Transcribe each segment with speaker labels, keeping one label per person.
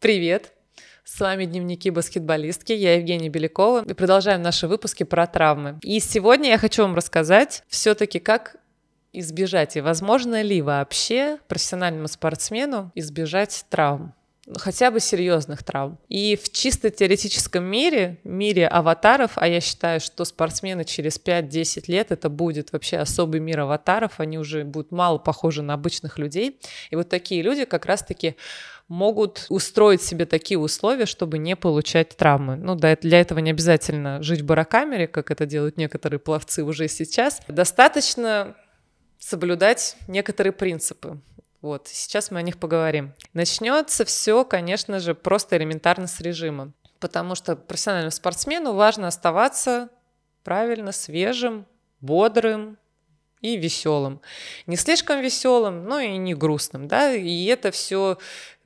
Speaker 1: Привет! С вами дневники баскетболистки, я Евгения Белякова, и продолжаем наши выпуски про травмы. И сегодня я хочу вам рассказать все-таки, как избежать и возможно ли вообще профессиональному спортсмену избежать травм хотя бы серьезных травм. И в чисто теоретическом мире, мире аватаров, а я считаю, что спортсмены через 5-10 лет это будет вообще особый мир аватаров, они уже будут мало похожи на обычных людей. И вот такие люди как раз-таки могут устроить себе такие условия, чтобы не получать травмы. Ну, да, для этого не обязательно жить в барокамере, как это делают некоторые пловцы уже сейчас. Достаточно соблюдать некоторые принципы. Вот, сейчас мы о них поговорим. Начнется все, конечно же, просто элементарно с режима, потому что профессиональному спортсмену важно оставаться правильно свежим, бодрым, и веселым. Не слишком веселым, но и не грустным, да, и это все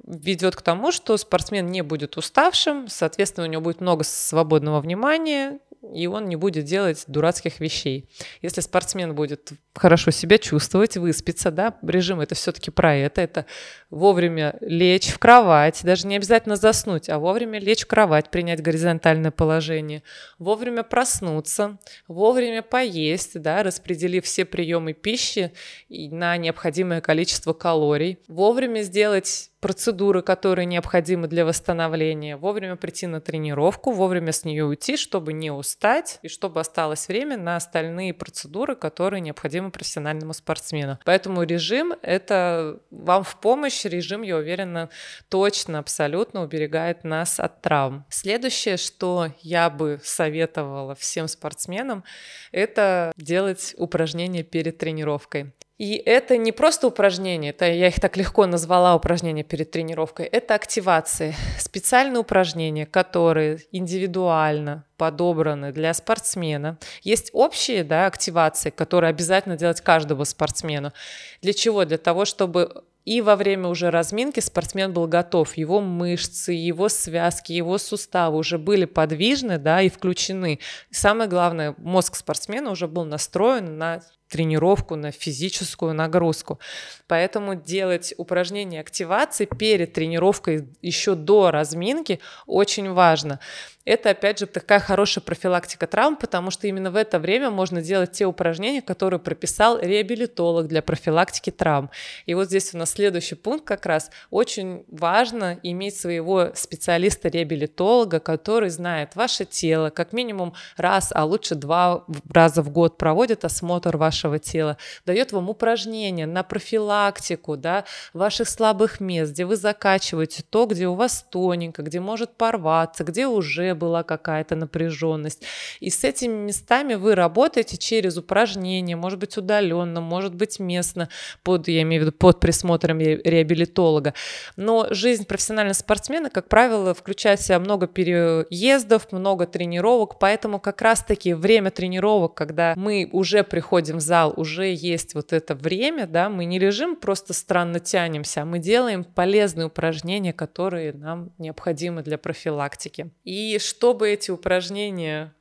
Speaker 1: ведет к тому, что спортсмен не будет уставшим, соответственно, у него будет много свободного внимания, и он не будет делать дурацких вещей. Если спортсмен будет хорошо себя чувствовать, выспиться, да, режим это все-таки про это, это вовремя лечь в кровать, даже не обязательно заснуть, а вовремя лечь в кровать, принять горизонтальное положение, вовремя проснуться, вовремя поесть, да, распределив все приемы пищи на необходимое количество калорий, вовремя сделать процедуры, которые необходимы для восстановления, вовремя прийти на тренировку, вовремя с нее уйти, чтобы не устать и чтобы осталось время на остальные процедуры, которые необходимы профессиональному спортсмену. Поэтому режим — это вам в помощь. Режим, я уверена, точно, абсолютно уберегает нас от травм. Следующее, что я бы советовала всем спортсменам, это делать упражнения перед тренировкой. И это не просто упражнения, это я их так легко назвала упражнения перед тренировкой, это активации, специальные упражнения, которые индивидуально подобраны для спортсмена. Есть общие да, активации, которые обязательно делать каждому спортсмену. Для чего? Для того, чтобы и во время уже разминки спортсмен был готов, его мышцы, его связки, его суставы уже были подвижны, да, и включены. И самое главное, мозг спортсмена уже был настроен на тренировку, на физическую нагрузку. Поэтому делать упражнения активации перед тренировкой еще до разминки очень важно. Это, опять же, такая хорошая профилактика травм, потому что именно в это время можно делать те упражнения, которые прописал реабилитолог для профилактики травм. И вот здесь у нас следующий пункт как раз. Очень важно иметь своего специалиста-реабилитолога, который знает ваше тело, как минимум раз, а лучше два раза в год проводит осмотр вашего тела, дает вам упражнения на профилактику да, ваших слабых мест, где вы закачиваете то, где у вас тоненько, где может порваться, где уже была какая-то напряженность. И с этими местами вы работаете через упражнения, может быть удаленно, может быть местно, под, я имею в виду, под присмотром реабилитолога. Но жизнь профессионального спортсмена, как правило, включает в себя много переездов, много тренировок, поэтому как раз-таки время тренировок, когда мы уже приходим в зал, уже есть вот это время, да, мы не лежим, просто странно тянемся, а мы делаем полезные упражнения, которые нам необходимы для профилактики. И чтобы эти упражнения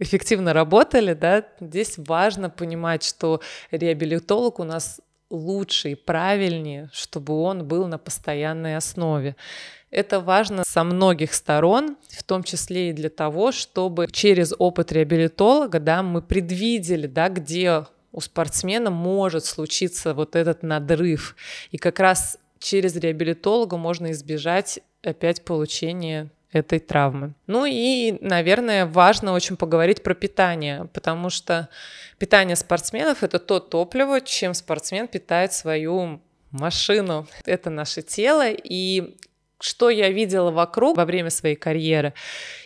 Speaker 1: эффективно работали, да, здесь важно понимать, что реабилитолог у нас лучше и правильнее, чтобы он был на постоянной основе. Это важно со многих сторон, в том числе и для того, чтобы через опыт реабилитолога да, мы предвидели, да, где у спортсмена может случиться вот этот надрыв. И как раз через реабилитолога можно избежать опять получения этой травмы. Ну и, наверное, важно очень поговорить про питание, потому что питание спортсменов — это то топливо, чем спортсмен питает свою машину. Это наше тело, и что я видела вокруг во время своей карьеры.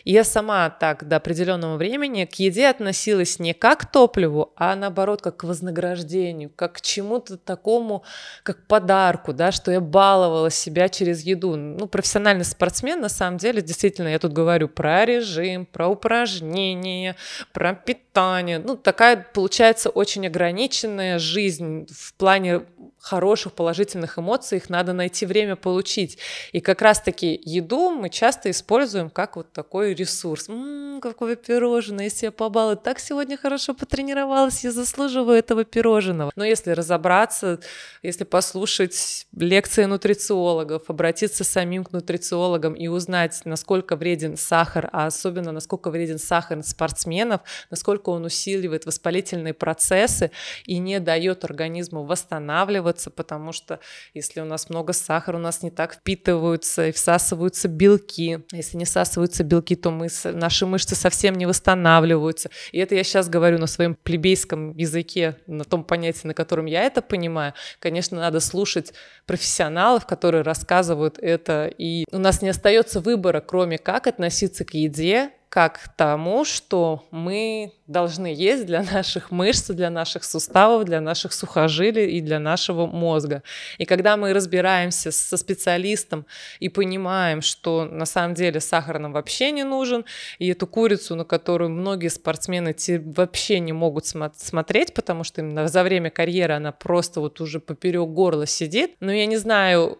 Speaker 1: Я сама так до определенного времени к еде относилась не как к топливу, а наоборот, как к вознаграждению, как к чему-то такому, как подарку, да, что я баловала себя через еду. Ну, профессиональный спортсмен, на самом деле, действительно, я тут говорю про режим, про упражнения, про питание. Ну, такая получается очень ограниченная жизнь в плане хороших положительных эмоций, их надо найти время получить. И как раз-таки еду мы часто используем как вот такой ресурс. Ммм, какое пирожное, я побалую, так сегодня хорошо потренировалась, я заслуживаю этого пирожного. Но если разобраться, если послушать лекции нутрициологов, обратиться самим к нутрициологам и узнать, насколько вреден сахар, а особенно насколько вреден сахар спортсменов, насколько он усиливает воспалительные процессы и не дает организму восстанавливаться, потому что если у нас много сахара, у нас не так впитываются и всасываются белки. Если не всасываются белки, то мы, наши мышцы совсем не восстанавливаются. И это я сейчас говорю на своем плебейском языке, на том понятии, на котором я это понимаю. Конечно, надо слушать профессионалов, которые рассказывают это, и у нас не остается выбора, кроме как относиться к еде как к тому, что мы должны есть для наших мышц, для наших суставов, для наших сухожилий и для нашего мозга. И когда мы разбираемся со специалистом и понимаем, что на самом деле сахар нам вообще не нужен, и эту курицу, на которую многие спортсмены вообще не могут смотреть, потому что именно за время карьеры она просто вот уже поперек горла сидит. Но я не знаю,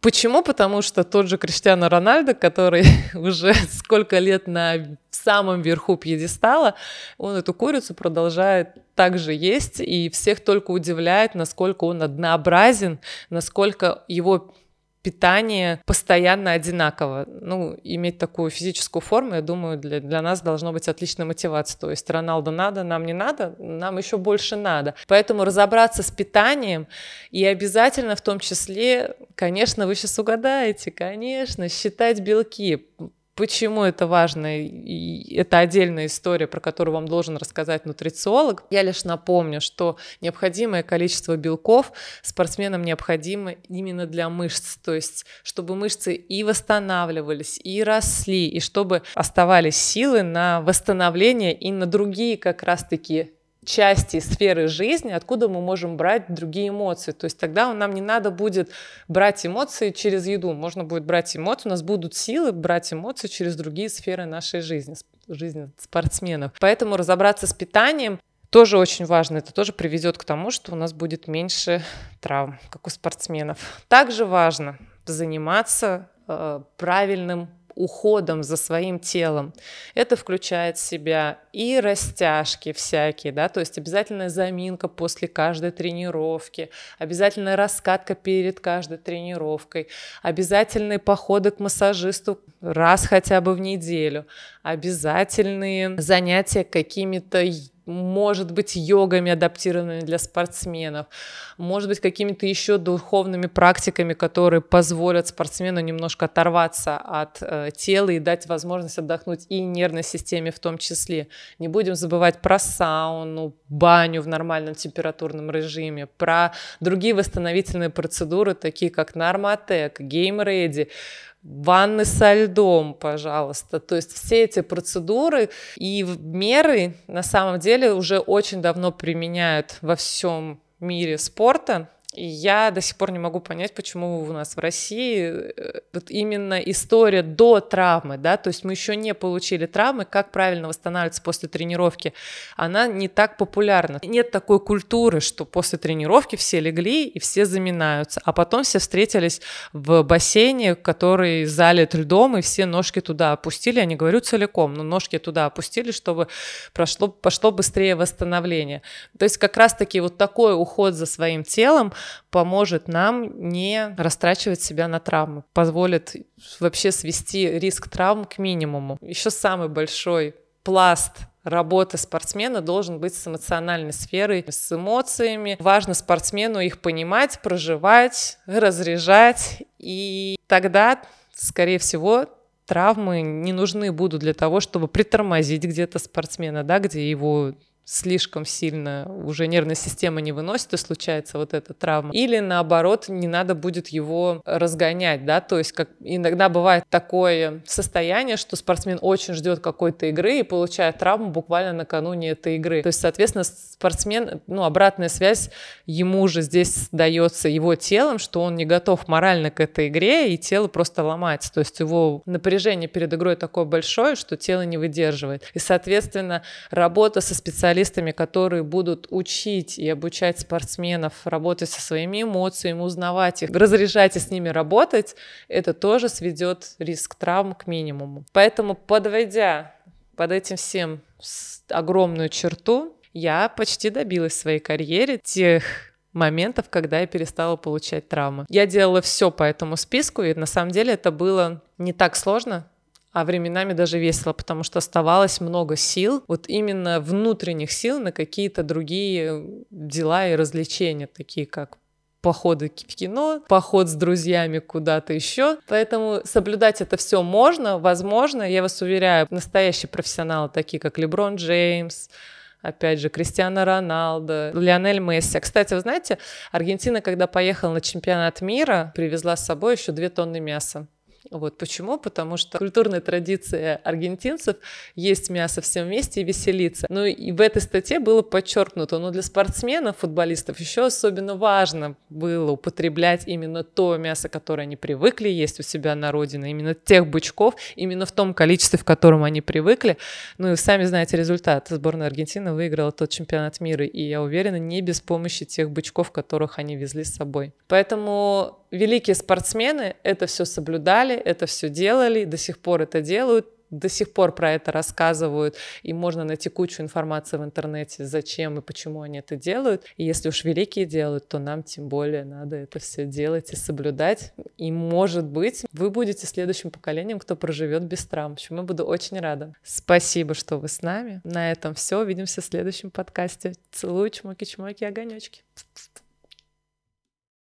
Speaker 1: почему? Потому что тот же Криштиану Рональдо, который уже сколько лет на самом верху пьедестала, он эту курицу продолжает также есть, и всех только удивляет, насколько он однообразен, насколько его питание постоянно одинаково. Ну, иметь такую физическую форму, я думаю, для, для нас должно быть отличной мотивацией. То есть Роналду надо, нам не надо, нам еще больше надо. Поэтому разобраться с питанием и обязательно в том числе, конечно, вы сейчас угадаете, конечно, считать белки Почему это важно? И это отдельная история, про которую вам должен рассказать нутрициолог. Я лишь напомню, что необходимое количество белков спортсменам необходимо именно для мышц. То есть, чтобы мышцы и восстанавливались, и росли, и чтобы оставались силы на восстановление и на другие как раз-таки части сферы жизни, откуда мы можем брать другие эмоции. То есть тогда нам не надо будет брать эмоции через еду, можно будет брать эмоции, у нас будут силы брать эмоции через другие сферы нашей жизни, жизни спортсменов. Поэтому разобраться с питанием тоже очень важно. Это тоже приведет к тому, что у нас будет меньше травм, как у спортсменов. Также важно заниматься э, правильным уходом за своим телом. Это включает в себя и растяжки всякие, да, то есть обязательная заминка после каждой тренировки, обязательная раскатка перед каждой тренировкой, обязательные походы к массажисту раз хотя бы в неделю, обязательные занятия какими-то может быть, йогами, адаптированными для спортсменов, может быть, какими-то еще духовными практиками, которые позволят спортсмену немножко оторваться от э, тела и дать возможность отдохнуть и нервной системе в том числе. Не будем забывать про сауну, баню в нормальном температурном режиме, про другие восстановительные процедуры, такие как нормотек, гейм-реди, ванны со льдом, пожалуйста. То есть все эти процедуры и меры на самом деле уже очень давно применяют во всем мире спорта. И я до сих пор не могу понять, почему у нас в России э, вот именно история до травмы, да, то есть мы еще не получили травмы, как правильно восстанавливаться после тренировки, она не так популярна. Нет такой культуры, что после тренировки все легли и все заминаются, а потом все встретились в бассейне, который залит льдом, и все ножки туда опустили, я не говорю целиком, но ножки туда опустили, чтобы прошло, пошло быстрее восстановление. То есть как раз-таки вот такой уход за своим телом, поможет нам не растрачивать себя на травмы, позволит вообще свести риск травм к минимуму. Еще самый большой пласт работы спортсмена должен быть с эмоциональной сферой, с эмоциями. Важно спортсмену их понимать, проживать, разряжать, и тогда, скорее всего, травмы не нужны будут для того, чтобы притормозить где-то спортсмена, да, где его слишком сильно уже нервная система не выносит, и случается вот эта травма. Или наоборот, не надо будет его разгонять, да, то есть как иногда бывает такое состояние, что спортсмен очень ждет какой-то игры и получает травму буквально накануне этой игры. То есть, соответственно, спортсмен, ну, обратная связь ему же здесь дается его телом, что он не готов морально к этой игре, и тело просто ломается. То есть его напряжение перед игрой такое большое, что тело не выдерживает. И, соответственно, работа со специалистом специалистами, которые будут учить и обучать спортсменов работать со своими эмоциями, узнавать их, разряжать и с ними работать, это тоже сведет риск травм к минимуму. Поэтому, подводя под этим всем огромную черту, я почти добилась в своей карьере тех моментов, когда я перестала получать травмы. Я делала все по этому списку, и на самом деле это было не так сложно, а временами даже весело, потому что оставалось много сил, вот именно внутренних сил на какие-то другие дела и развлечения, такие как походы в кино, поход с друзьями куда-то еще. Поэтому соблюдать это все можно, возможно. Я вас уверяю, настоящие профессионалы, такие как Леброн Джеймс, опять же, Кристиано Роналдо, Лионель Месси. Кстати, вы знаете, Аргентина, когда поехала на чемпионат мира, привезла с собой еще две тонны мяса. Вот почему? Потому что культурная традиция аргентинцев есть мясо всем вместе и веселиться. Ну и в этой статье было подчеркнуто, но для спортсменов, футболистов еще особенно важно было употреблять именно то мясо, которое они привыкли есть у себя на родине, именно тех бычков, именно в том количестве, в котором они привыкли. Ну и сами знаете результат. Сборная Аргентины выиграла тот чемпионат мира, и я уверена, не без помощи тех бычков, которых они везли с собой. Поэтому великие спортсмены это все соблюдали, это все делали, до сих пор это делают, до сих пор про это рассказывают, и можно найти кучу информации в интернете, зачем и почему они это делают. И если уж великие делают, то нам тем более надо это все делать и соблюдать. И, может быть, вы будете следующим поколением, кто проживет без травм, чему я буду очень рада. Спасибо, что вы с нами. На этом все. Увидимся в следующем подкасте. Целую, чмоки-чмоки, огонечки.